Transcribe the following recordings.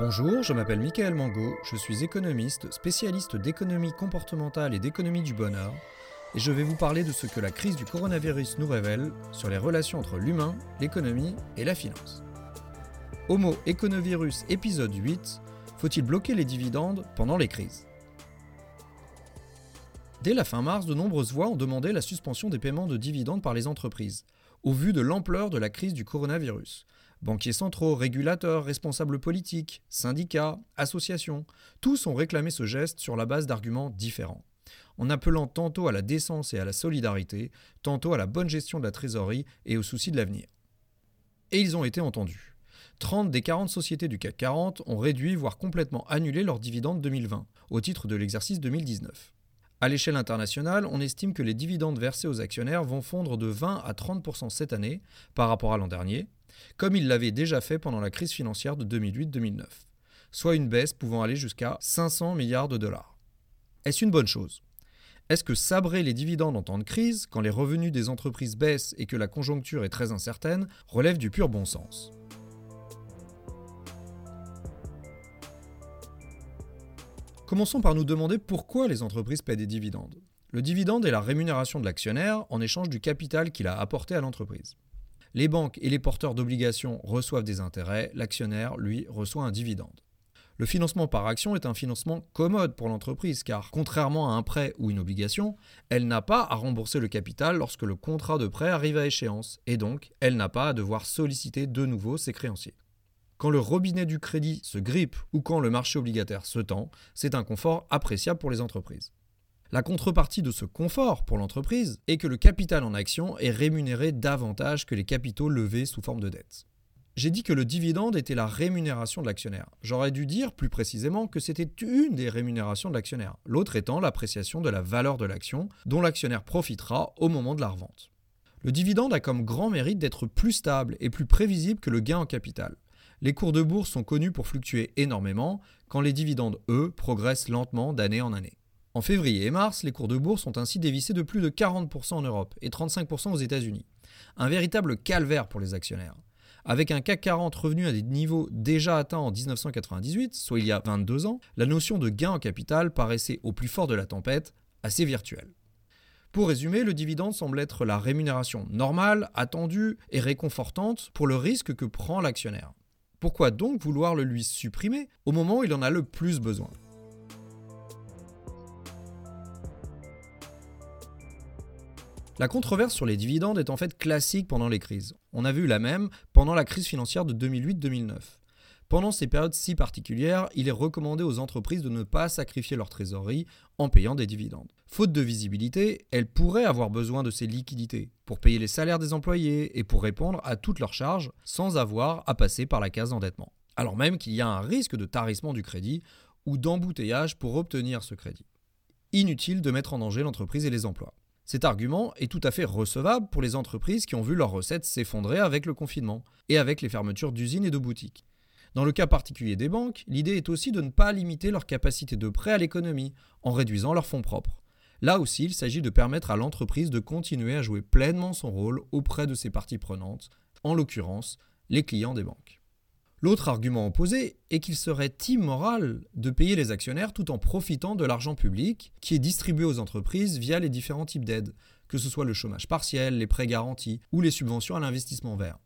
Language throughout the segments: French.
Bonjour, je m'appelle Michael Mango, je suis économiste, spécialiste d'économie comportementale et d'économie du bonheur, et je vais vous parler de ce que la crise du coronavirus nous révèle sur les relations entre l'humain, l'économie et la finance. Homo Econovirus épisode 8 Faut-il bloquer les dividendes pendant les crises? Dès la fin mars, de nombreuses voix ont demandé la suspension des paiements de dividendes par les entreprises, au vu de l'ampleur de la crise du coronavirus. Banquiers centraux, régulateurs, responsables politiques, syndicats, associations, tous ont réclamé ce geste sur la base d'arguments différents, en appelant tantôt à la décence et à la solidarité, tantôt à la bonne gestion de la trésorerie et au souci de l'avenir. Et ils ont été entendus. 30 des 40 sociétés du CAC 40 ont réduit, voire complètement annulé leurs dividendes 2020, au titre de l'exercice 2019. À l'échelle internationale, on estime que les dividendes versés aux actionnaires vont fondre de 20 à 30% cette année par rapport à l'an dernier, comme ils l'avaient déjà fait pendant la crise financière de 2008-2009, soit une baisse pouvant aller jusqu'à 500 milliards de dollars. Est-ce une bonne chose? Est-ce que sabrer les dividendes en temps de crise, quand les revenus des entreprises baissent et que la conjoncture est très incertaine, relève du pur bon sens? Commençons par nous demander pourquoi les entreprises paient des dividendes. Le dividende est la rémunération de l'actionnaire en échange du capital qu'il a apporté à l'entreprise. Les banques et les porteurs d'obligations reçoivent des intérêts, l'actionnaire, lui, reçoit un dividende. Le financement par action est un financement commode pour l'entreprise car, contrairement à un prêt ou une obligation, elle n'a pas à rembourser le capital lorsque le contrat de prêt arrive à échéance et donc elle n'a pas à devoir solliciter de nouveau ses créanciers. Quand le robinet du crédit se grippe ou quand le marché obligataire se tend, c'est un confort appréciable pour les entreprises. La contrepartie de ce confort pour l'entreprise est que le capital en action est rémunéré davantage que les capitaux levés sous forme de dette. J'ai dit que le dividende était la rémunération de l'actionnaire. J'aurais dû dire plus précisément que c'était une des rémunérations de l'actionnaire, l'autre étant l'appréciation de la valeur de l'action dont l'actionnaire profitera au moment de la revente. Le dividende a comme grand mérite d'être plus stable et plus prévisible que le gain en capital les cours de bourse sont connus pour fluctuer énormément, quand les dividendes, eux, progressent lentement d'année en année. En février et mars, les cours de bourse ont ainsi dévissé de plus de 40% en Europe et 35% aux États-Unis. Un véritable calvaire pour les actionnaires. Avec un CAC 40 revenu à des niveaux déjà atteints en 1998, soit il y a 22 ans, la notion de gain en capital paraissait au plus fort de la tempête assez virtuelle. Pour résumer, le dividende semble être la rémunération normale, attendue et réconfortante pour le risque que prend l'actionnaire. Pourquoi donc vouloir le lui supprimer? Au moment où il en a le plus besoin La controverse sur les dividendes est en fait classique pendant les crises. On a vu la même pendant la crise financière de 2008-2009. Pendant ces périodes si particulières, il est recommandé aux entreprises de ne pas sacrifier leur trésorerie en payant des dividendes. Faute de visibilité, elles pourraient avoir besoin de ces liquidités pour payer les salaires des employés et pour répondre à toutes leurs charges sans avoir à passer par la case d'endettement. Alors même qu'il y a un risque de tarissement du crédit ou d'embouteillage pour obtenir ce crédit. Inutile de mettre en danger l'entreprise et les emplois. Cet argument est tout à fait recevable pour les entreprises qui ont vu leurs recettes s'effondrer avec le confinement et avec les fermetures d'usines et de boutiques. Dans le cas particulier des banques, l'idée est aussi de ne pas limiter leur capacité de prêt à l'économie en réduisant leurs fonds propres. Là aussi, il s'agit de permettre à l'entreprise de continuer à jouer pleinement son rôle auprès de ses parties prenantes, en l'occurrence les clients des banques. L'autre argument opposé est qu'il serait immoral de payer les actionnaires tout en profitant de l'argent public qui est distribué aux entreprises via les différents types d'aides, que ce soit le chômage partiel, les prêts garantis ou les subventions à l'investissement vert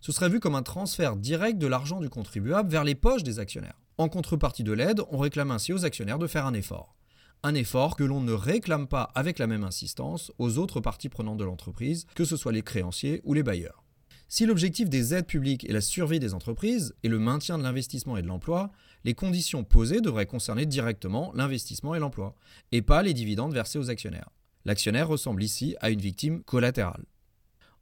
ce serait vu comme un transfert direct de l'argent du contribuable vers les poches des actionnaires. En contrepartie de l'aide, on réclame ainsi aux actionnaires de faire un effort. Un effort que l'on ne réclame pas avec la même insistance aux autres parties prenantes de l'entreprise, que ce soit les créanciers ou les bailleurs. Si l'objectif des aides publiques est la survie des entreprises et le maintien de l'investissement et de l'emploi, les conditions posées devraient concerner directement l'investissement et l'emploi, et pas les dividendes versés aux actionnaires. L'actionnaire ressemble ici à une victime collatérale.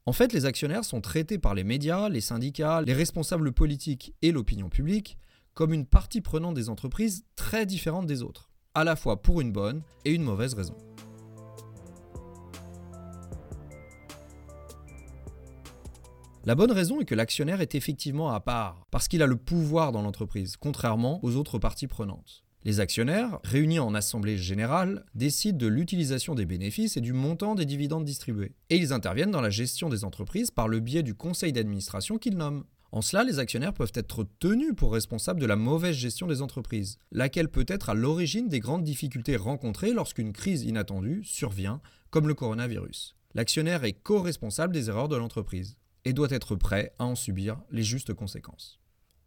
En fait, les actionnaires sont traités par les médias, les syndicats, les responsables politiques et l'opinion publique comme une partie prenante des entreprises très différente des autres, à la fois pour une bonne et une mauvaise raison. La bonne raison est que l'actionnaire est effectivement à part, parce qu'il a le pouvoir dans l'entreprise, contrairement aux autres parties prenantes. Les actionnaires, réunis en assemblée générale, décident de l'utilisation des bénéfices et du montant des dividendes distribués. Et ils interviennent dans la gestion des entreprises par le biais du conseil d'administration qu'ils nomment. En cela, les actionnaires peuvent être tenus pour responsables de la mauvaise gestion des entreprises, laquelle peut être à l'origine des grandes difficultés rencontrées lorsqu'une crise inattendue survient, comme le coronavirus. L'actionnaire est co-responsable des erreurs de l'entreprise et doit être prêt à en subir les justes conséquences.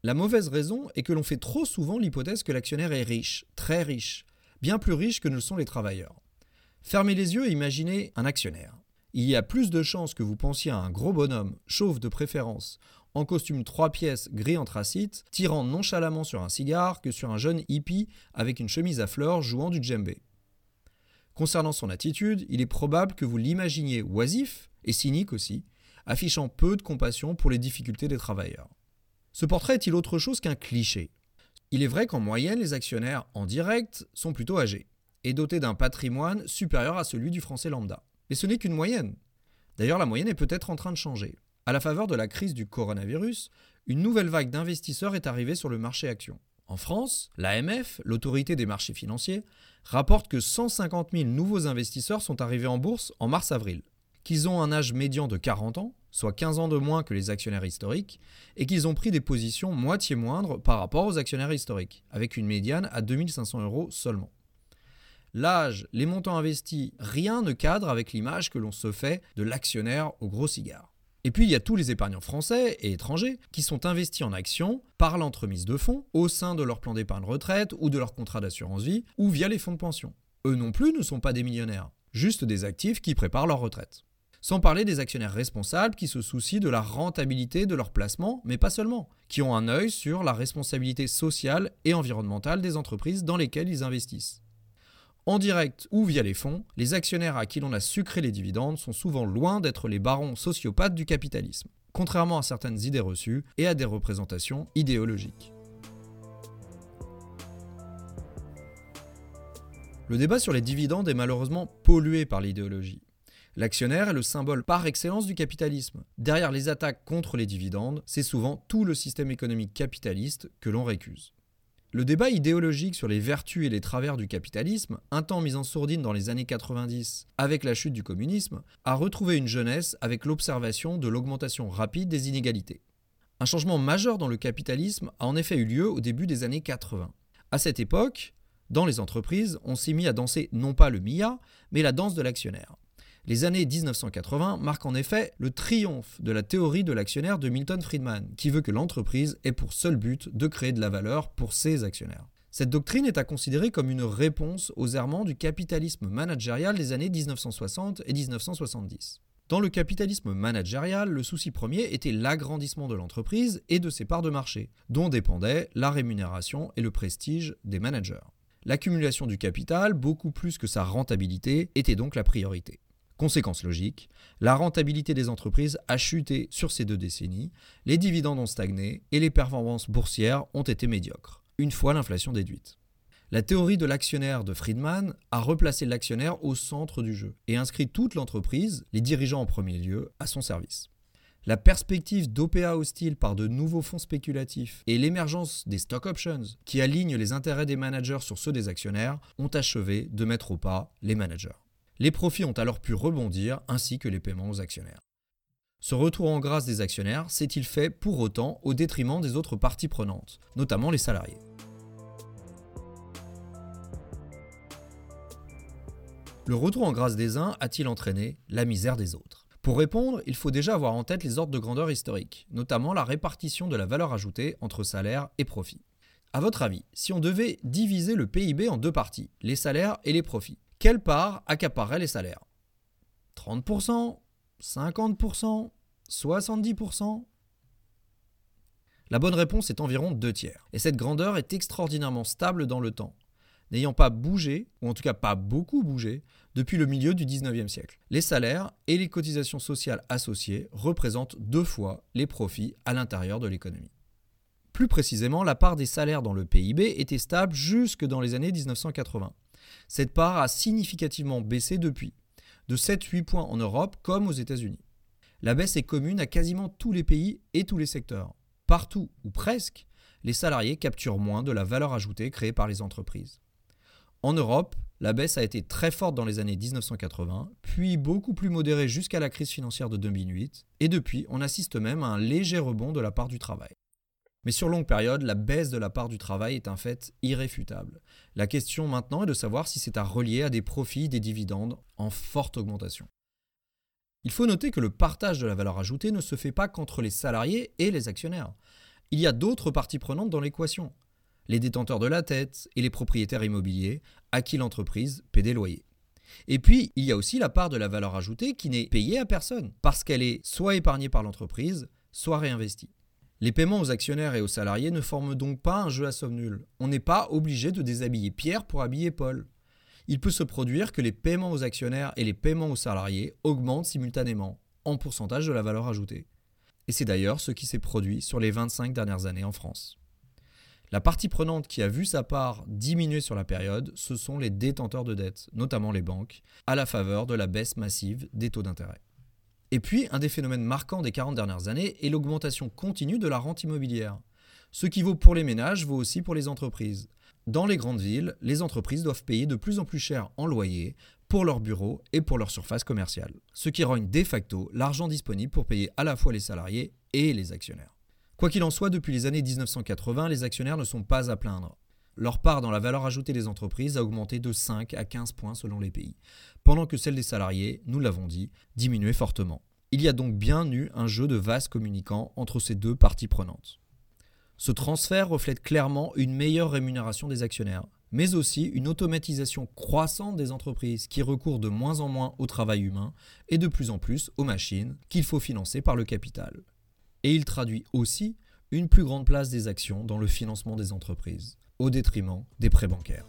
La mauvaise raison est que l'on fait trop souvent l'hypothèse que l'actionnaire est riche, très riche, bien plus riche que ne le sont les travailleurs. Fermez les yeux et imaginez un actionnaire. Il y a plus de chances que vous pensiez à un gros bonhomme, chauve de préférence, en costume trois pièces gris anthracite, tirant nonchalamment sur un cigare que sur un jeune hippie avec une chemise à fleurs jouant du djembé. Concernant son attitude, il est probable que vous l'imaginiez oisif, et cynique aussi, affichant peu de compassion pour les difficultés des travailleurs. Ce portrait est-il autre chose qu'un cliché? Il est vrai qu'en moyenne, les actionnaires en direct sont plutôt âgés, et dotés d'un patrimoine supérieur à celui du français lambda. Mais ce n'est qu'une moyenne. D'ailleurs, la moyenne est peut-être en train de changer. À la faveur de la crise du coronavirus, une nouvelle vague d'investisseurs est arrivée sur le marché action. En France, l'AMF, l'autorité des marchés financiers, rapporte que 150 000 nouveaux investisseurs sont arrivés en bourse en mars-avril, qu'ils ont un âge médian de 40 ans, soit 15 ans de moins que les actionnaires historiques, et qu'ils ont pris des positions moitié moindres par rapport aux actionnaires historiques, avec une médiane à 2500 euros seulement. L'âge, les montants investis, rien ne cadre avec l'image que l'on se fait de l'actionnaire au gros cigare. Et puis il y a tous les épargnants français et étrangers qui sont investis en actions par l'entremise de fonds au sein de leur plan d'épargne retraite ou de leur contrat d'assurance vie ou via les fonds de pension. Eux non plus ne sont pas des millionnaires, juste des actifs qui préparent leur retraite. Sans parler des actionnaires responsables qui se soucient de la rentabilité de leurs placements, mais pas seulement, qui ont un œil sur la responsabilité sociale et environnementale des entreprises dans lesquelles ils investissent. En direct ou via les fonds, les actionnaires à qui l'on a sucré les dividendes sont souvent loin d'être les barons sociopathes du capitalisme, contrairement à certaines idées reçues et à des représentations idéologiques. Le débat sur les dividendes est malheureusement pollué par l'idéologie. L'actionnaire est le symbole par excellence du capitalisme. Derrière les attaques contre les dividendes, c'est souvent tout le système économique capitaliste que l'on récuse. Le débat idéologique sur les vertus et les travers du capitalisme, un temps mis en sourdine dans les années 90 avec la chute du communisme, a retrouvé une jeunesse avec l'observation de l'augmentation rapide des inégalités. Un changement majeur dans le capitalisme a en effet eu lieu au début des années 80. À cette époque, dans les entreprises, on s'est mis à danser non pas le MIA, mais la danse de l'actionnaire. Les années 1980 marquent en effet le triomphe de la théorie de l'actionnaire de Milton Friedman, qui veut que l'entreprise ait pour seul but de créer de la valeur pour ses actionnaires. Cette doctrine est à considérer comme une réponse aux errements du capitalisme managérial des années 1960 et 1970. Dans le capitalisme managérial, le souci premier était l'agrandissement de l'entreprise et de ses parts de marché, dont dépendaient la rémunération et le prestige des managers. L'accumulation du capital, beaucoup plus que sa rentabilité, était donc la priorité. Conséquence logique, la rentabilité des entreprises a chuté sur ces deux décennies, les dividendes ont stagné et les performances boursières ont été médiocres, une fois l'inflation déduite. La théorie de l'actionnaire de Friedman a replacé l'actionnaire au centre du jeu et inscrit toute l'entreprise, les dirigeants en premier lieu, à son service. La perspective d'OPA hostile par de nouveaux fonds spéculatifs et l'émergence des stock options qui alignent les intérêts des managers sur ceux des actionnaires ont achevé de mettre au pas les managers. Les profits ont alors pu rebondir ainsi que les paiements aux actionnaires. Ce retour en grâce des actionnaires s'est-il fait pour autant au détriment des autres parties prenantes, notamment les salariés? Le retour en grâce des uns a-t-il entraîné la misère des autres? Pour répondre, il faut déjà avoir en tête les ordres de grandeur historiques, notamment la répartition de la valeur ajoutée entre salaires et profits. A votre avis, si on devait diviser le PIB en deux parties, les salaires et les profits, quelle part accaparerait les salaires? 30% 50% 70% La bonne réponse est environ deux tiers. Et cette grandeur est extraordinairement stable dans le temps, n'ayant pas bougé, ou en tout cas pas beaucoup bougé, depuis le milieu du 19e siècle. Les salaires et les cotisations sociales associées représentent deux fois les profits à l'intérieur de l'économie. Plus précisément, la part des salaires dans le PIB était stable jusque dans les années 1980. Cette part a significativement baissé depuis, de 7-8 points en Europe comme aux États-Unis. La baisse est commune à quasiment tous les pays et tous les secteurs. Partout, ou presque, les salariés capturent moins de la valeur ajoutée créée par les entreprises. En Europe, la baisse a été très forte dans les années 1980, puis beaucoup plus modérée jusqu'à la crise financière de 2008, et depuis, on assiste même à un léger rebond de la part du travail. Mais sur longue période, la baisse de la part du travail est un fait irréfutable. La question maintenant est de savoir si c'est à relier à des profits, des dividendes en forte augmentation. Il faut noter que le partage de la valeur ajoutée ne se fait pas qu'entre les salariés et les actionnaires. Il y a d'autres parties prenantes dans l'équation. Les détenteurs de la tête et les propriétaires immobiliers à qui l'entreprise paie des loyers. Et puis, il y a aussi la part de la valeur ajoutée qui n'est payée à personne, parce qu'elle est soit épargnée par l'entreprise, soit réinvestie. Les paiements aux actionnaires et aux salariés ne forment donc pas un jeu à somme nulle. On n'est pas obligé de déshabiller Pierre pour habiller Paul. Il peut se produire que les paiements aux actionnaires et les paiements aux salariés augmentent simultanément, en pourcentage de la valeur ajoutée. Et c'est d'ailleurs ce qui s'est produit sur les 25 dernières années en France. La partie prenante qui a vu sa part diminuer sur la période, ce sont les détenteurs de dettes, notamment les banques, à la faveur de la baisse massive des taux d'intérêt. Et puis, un des phénomènes marquants des 40 dernières années est l'augmentation continue de la rente immobilière. Ce qui vaut pour les ménages vaut aussi pour les entreprises. Dans les grandes villes, les entreprises doivent payer de plus en plus cher en loyer pour leurs bureaux et pour leur surface commerciale, ce qui rogne de facto l'argent disponible pour payer à la fois les salariés et les actionnaires. Quoi qu'il en soit, depuis les années 1980, les actionnaires ne sont pas à plaindre. Leur part dans la valeur ajoutée des entreprises a augmenté de 5 à 15 points selon les pays, pendant que celle des salariés, nous l'avons dit, diminuait fortement. Il y a donc bien eu un jeu de vases communicants entre ces deux parties prenantes. Ce transfert reflète clairement une meilleure rémunération des actionnaires, mais aussi une automatisation croissante des entreprises qui recourent de moins en moins au travail humain et de plus en plus aux machines qu'il faut financer par le capital. Et il traduit aussi une plus grande place des actions dans le financement des entreprises au détriment des prêts bancaires.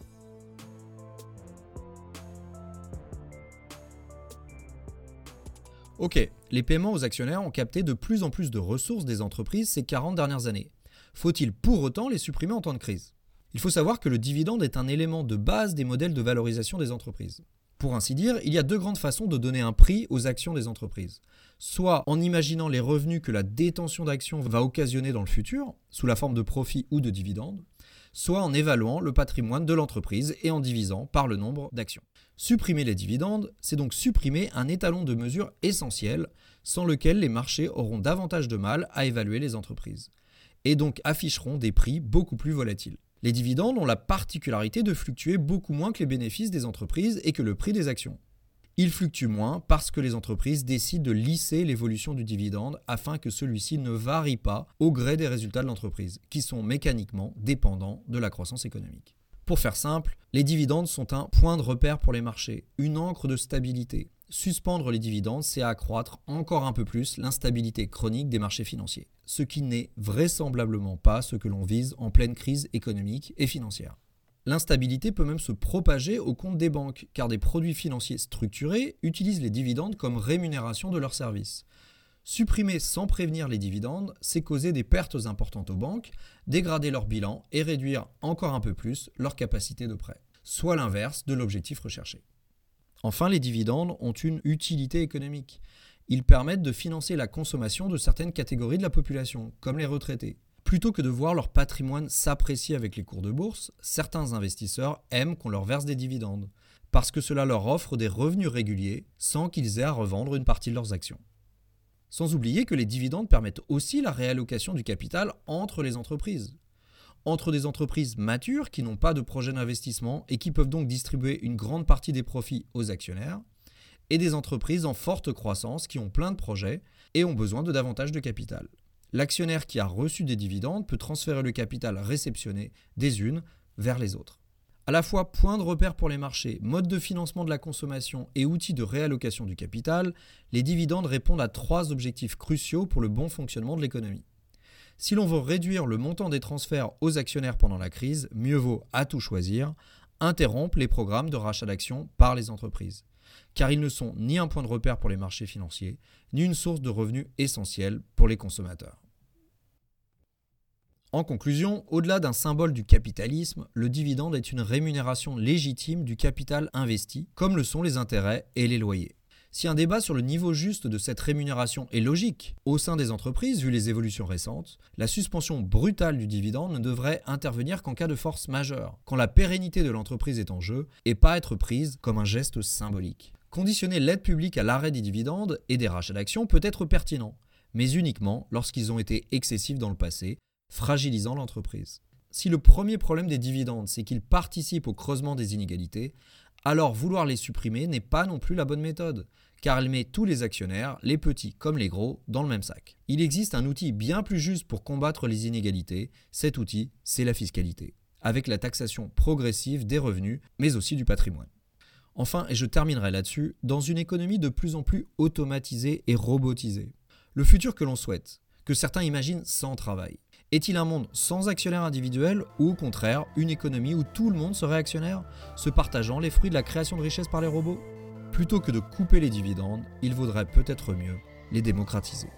Ok, les paiements aux actionnaires ont capté de plus en plus de ressources des entreprises ces 40 dernières années. Faut-il pour autant les supprimer en temps de crise? Il faut savoir que le dividende est un élément de base des modèles de valorisation des entreprises. Pour ainsi dire, il y a deux grandes façons de donner un prix aux actions des entreprises. Soit en imaginant les revenus que la détention d'actions va occasionner dans le futur, sous la forme de profits ou de dividendes, soit en évaluant le patrimoine de l'entreprise et en divisant par le nombre d'actions. Supprimer les dividendes, c'est donc supprimer un étalon de mesure essentiel sans lequel les marchés auront davantage de mal à évaluer les entreprises, et donc afficheront des prix beaucoup plus volatiles. Les dividendes ont la particularité de fluctuer beaucoup moins que les bénéfices des entreprises et que le prix des actions. Il fluctue moins parce que les entreprises décident de lisser l'évolution du dividende afin que celui-ci ne varie pas au gré des résultats de l'entreprise, qui sont mécaniquement dépendants de la croissance économique. Pour faire simple, les dividendes sont un point de repère pour les marchés, une encre de stabilité. Suspendre les dividendes, c'est accroître encore un peu plus l'instabilité chronique des marchés financiers, ce qui n'est vraisemblablement pas ce que l'on vise en pleine crise économique et financière. L'instabilité peut même se propager au compte des banques, car des produits financiers structurés utilisent les dividendes comme rémunération de leurs services. Supprimer sans prévenir les dividendes, c'est causer des pertes importantes aux banques, dégrader leur bilan et réduire encore un peu plus leur capacité de prêt, soit l'inverse de l'objectif recherché. Enfin, les dividendes ont une utilité économique. Ils permettent de financer la consommation de certaines catégories de la population, comme les retraités. Plutôt que de voir leur patrimoine s'apprécier avec les cours de bourse, certains investisseurs aiment qu'on leur verse des dividendes, parce que cela leur offre des revenus réguliers sans qu'ils aient à revendre une partie de leurs actions. Sans oublier que les dividendes permettent aussi la réallocation du capital entre les entreprises. Entre des entreprises matures qui n'ont pas de projet d'investissement et qui peuvent donc distribuer une grande partie des profits aux actionnaires, et des entreprises en forte croissance qui ont plein de projets et ont besoin de davantage de capital l'actionnaire qui a reçu des dividendes peut transférer le capital réceptionné des unes vers les autres. À la fois point de repère pour les marchés, mode de financement de la consommation et outil de réallocation du capital, les dividendes répondent à trois objectifs cruciaux pour le bon fonctionnement de l'économie. Si l'on veut réduire le montant des transferts aux actionnaires pendant la crise, mieux vaut, à tout choisir, interrompre les programmes de rachat d'actions par les entreprises, car ils ne sont ni un point de repère pour les marchés financiers, ni une source de revenus essentielle pour les consommateurs. En conclusion, au-delà d'un symbole du capitalisme, le dividende est une rémunération légitime du capital investi, comme le sont les intérêts et les loyers. Si un débat sur le niveau juste de cette rémunération est logique au sein des entreprises, vu les évolutions récentes, la suspension brutale du dividende ne devrait intervenir qu'en cas de force majeure, quand la pérennité de l'entreprise est en jeu, et pas être prise comme un geste symbolique. Conditionner l'aide publique à l'arrêt des dividendes et des rachats d'actions peut être pertinent, mais uniquement lorsqu'ils ont été excessifs dans le passé, fragilisant l'entreprise. Si le premier problème des dividendes, c'est qu'ils participent au creusement des inégalités, alors vouloir les supprimer n'est pas non plus la bonne méthode, car elle met tous les actionnaires, les petits comme les gros, dans le même sac. Il existe un outil bien plus juste pour combattre les inégalités, cet outil, c'est la fiscalité, avec la taxation progressive des revenus, mais aussi du patrimoine. Enfin, et je terminerai là-dessus, dans une économie de plus en plus automatisée et robotisée, le futur que l'on souhaite, que certains imaginent sans travail, est-il un monde sans actionnaires individuels ou au contraire une économie où tout le monde serait actionnaire, se partageant les fruits de la création de richesses par les robots? Plutôt que de couper les dividendes, il vaudrait peut-être mieux les démocratiser.